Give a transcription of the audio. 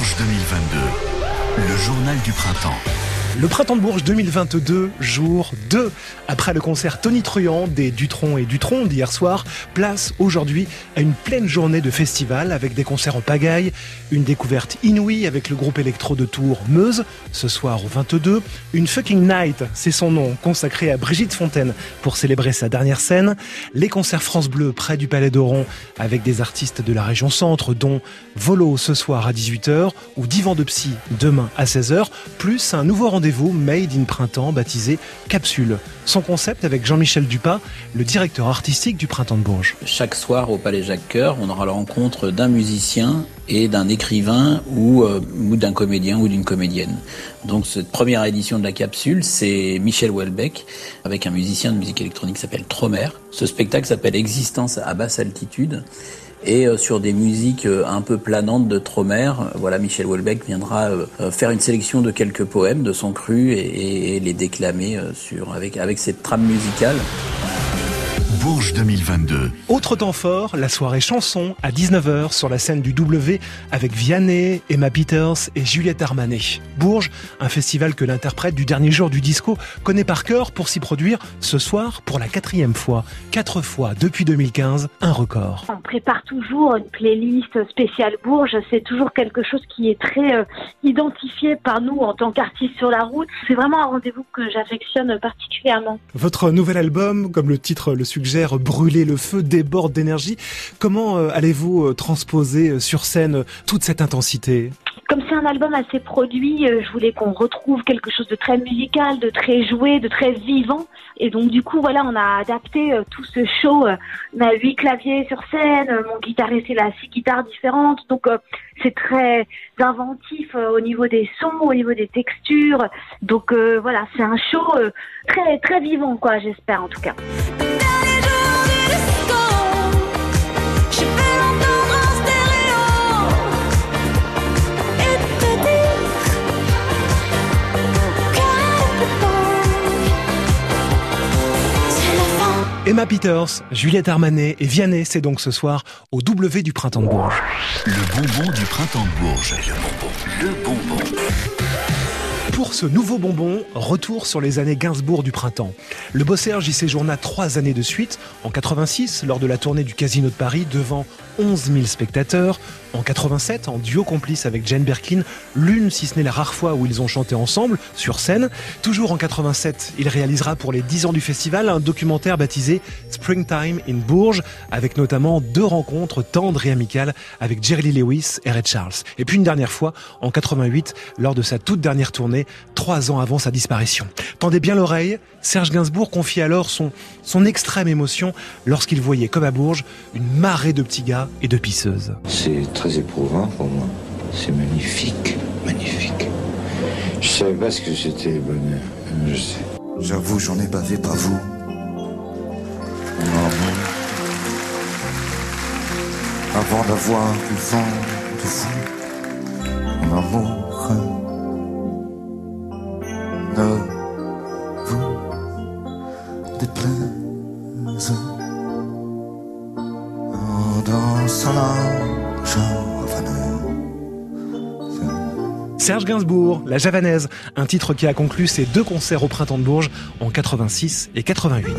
Bourges 2022, le journal du printemps. Le Printemps de Bourges 2022, jour 2. Après le concert Tony Truant des Dutron et Dutron d'hier soir, place aujourd'hui à une pleine journée de festival avec des concerts en pagaille, une découverte inouïe avec le groupe électro de Tours Meuse, ce soir au 22, une fucking night, c'est son nom, consacré à Brigitte Fontaine pour célébrer sa dernière scène, les concerts France Bleu près du Palais d'Oron avec des artistes de la région centre, dont Volo ce soir à 18h ou Divan de Psy demain à 16h, plus un nouveau rendez-vous rendez-vous Made in Printemps baptisé Capsule. Son concept avec Jean-Michel Dupas, le directeur artistique du Printemps de Bourges. Chaque soir au Palais Jacques-Cœur, on aura la rencontre d'un musicien et d'un écrivain ou, euh, ou d'un comédien ou d'une comédienne. Donc cette première édition de la capsule, c'est Michel Houellebecq avec un musicien de musique électronique qui s'appelle Tromer. Ce spectacle s'appelle Existence à basse altitude et euh, sur des musiques euh, un peu planantes de Tromer. Voilà, Michel Houellebecq viendra faire une sélection de quelques poèmes de son cru et, et les déclamer sur avec avec cette trame musicale. Bourges 2022. Autre temps fort, la soirée chanson à 19h sur la scène du W avec Vianney, Emma Peters et Juliette Armanet. Bourges, un festival que l'interprète du dernier jour du disco connaît par cœur pour s'y produire ce soir pour la quatrième fois. Quatre fois depuis 2015, un record. On prépare toujours une playlist spéciale Bourges. C'est toujours quelque chose qui est très euh, identifié par nous en tant qu'artistes sur la route. C'est vraiment un rendez-vous que j'affectionne particulièrement. Votre nouvel album, comme le titre le suggère, brûler le feu, déborde d'énergie. Comment euh, allez-vous euh, transposer euh, sur scène toute cette intensité? Comme c'est un album assez produit, je voulais qu'on retrouve quelque chose de très musical, de très joué, de très vivant. Et donc du coup, voilà, on a adapté tout ce show. On a huit claviers sur scène, mon guitariste il a six guitares différentes. Donc c'est très inventif au niveau des sons, au niveau des textures. Donc voilà, c'est un show très très vivant, quoi. J'espère en tout cas. Emma Peters, Juliette Armanet et Vianney, c'est donc ce soir au W du Printemps de Bourges. Le bonbon du Printemps de Bourges. Le bonbon. Le bonbon. Pour ce nouveau bonbon, retour sur les années Gainsbourg du printemps. Le bosseur y séjourna trois années de suite, en 86 lors de la tournée du Casino de Paris devant 11 000 spectateurs, en 87 en duo complice avec Jane Birkin, l'une si ce n'est la rare fois où ils ont chanté ensemble sur scène. Toujours en 87, il réalisera pour les 10 ans du festival un documentaire baptisé Springtime in Bourges avec notamment deux rencontres tendres et amicales avec Jerry Lewis et Red Charles. Et puis une dernière fois en 88 lors de sa toute dernière tournée, trois ans avant sa disparition. Tendez bien l'oreille, Serge Gainsbourg confie alors son, son extrême émotion lorsqu'il voyait comme à Bourges une marée de petits gars et de pisseuses. C'est très éprouvant pour moi. C'est magnifique, magnifique. Je savais pas ce que c'était le bonheur. Je sais. J'avoue, j'en ai bavé, pas vous. Mon amour. Avant d'avoir eu vent de vous, mon amour. Serge Gainsbourg, La Javanaise, un titre qui a conclu ses deux concerts au Printemps de Bourges en 86 et 88.